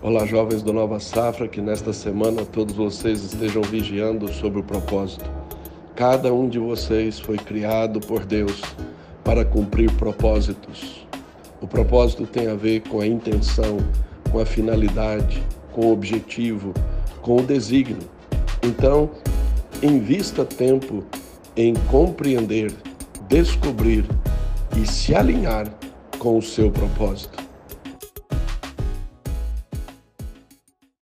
Olá, jovens do Nova Safra, que nesta semana todos vocês estejam vigiando sobre o propósito. Cada um de vocês foi criado por Deus para cumprir propósitos. O propósito tem a ver com a intenção, com a finalidade, com o objetivo, com o desígnio. Então, invista tempo em compreender, descobrir e se alinhar com o seu propósito.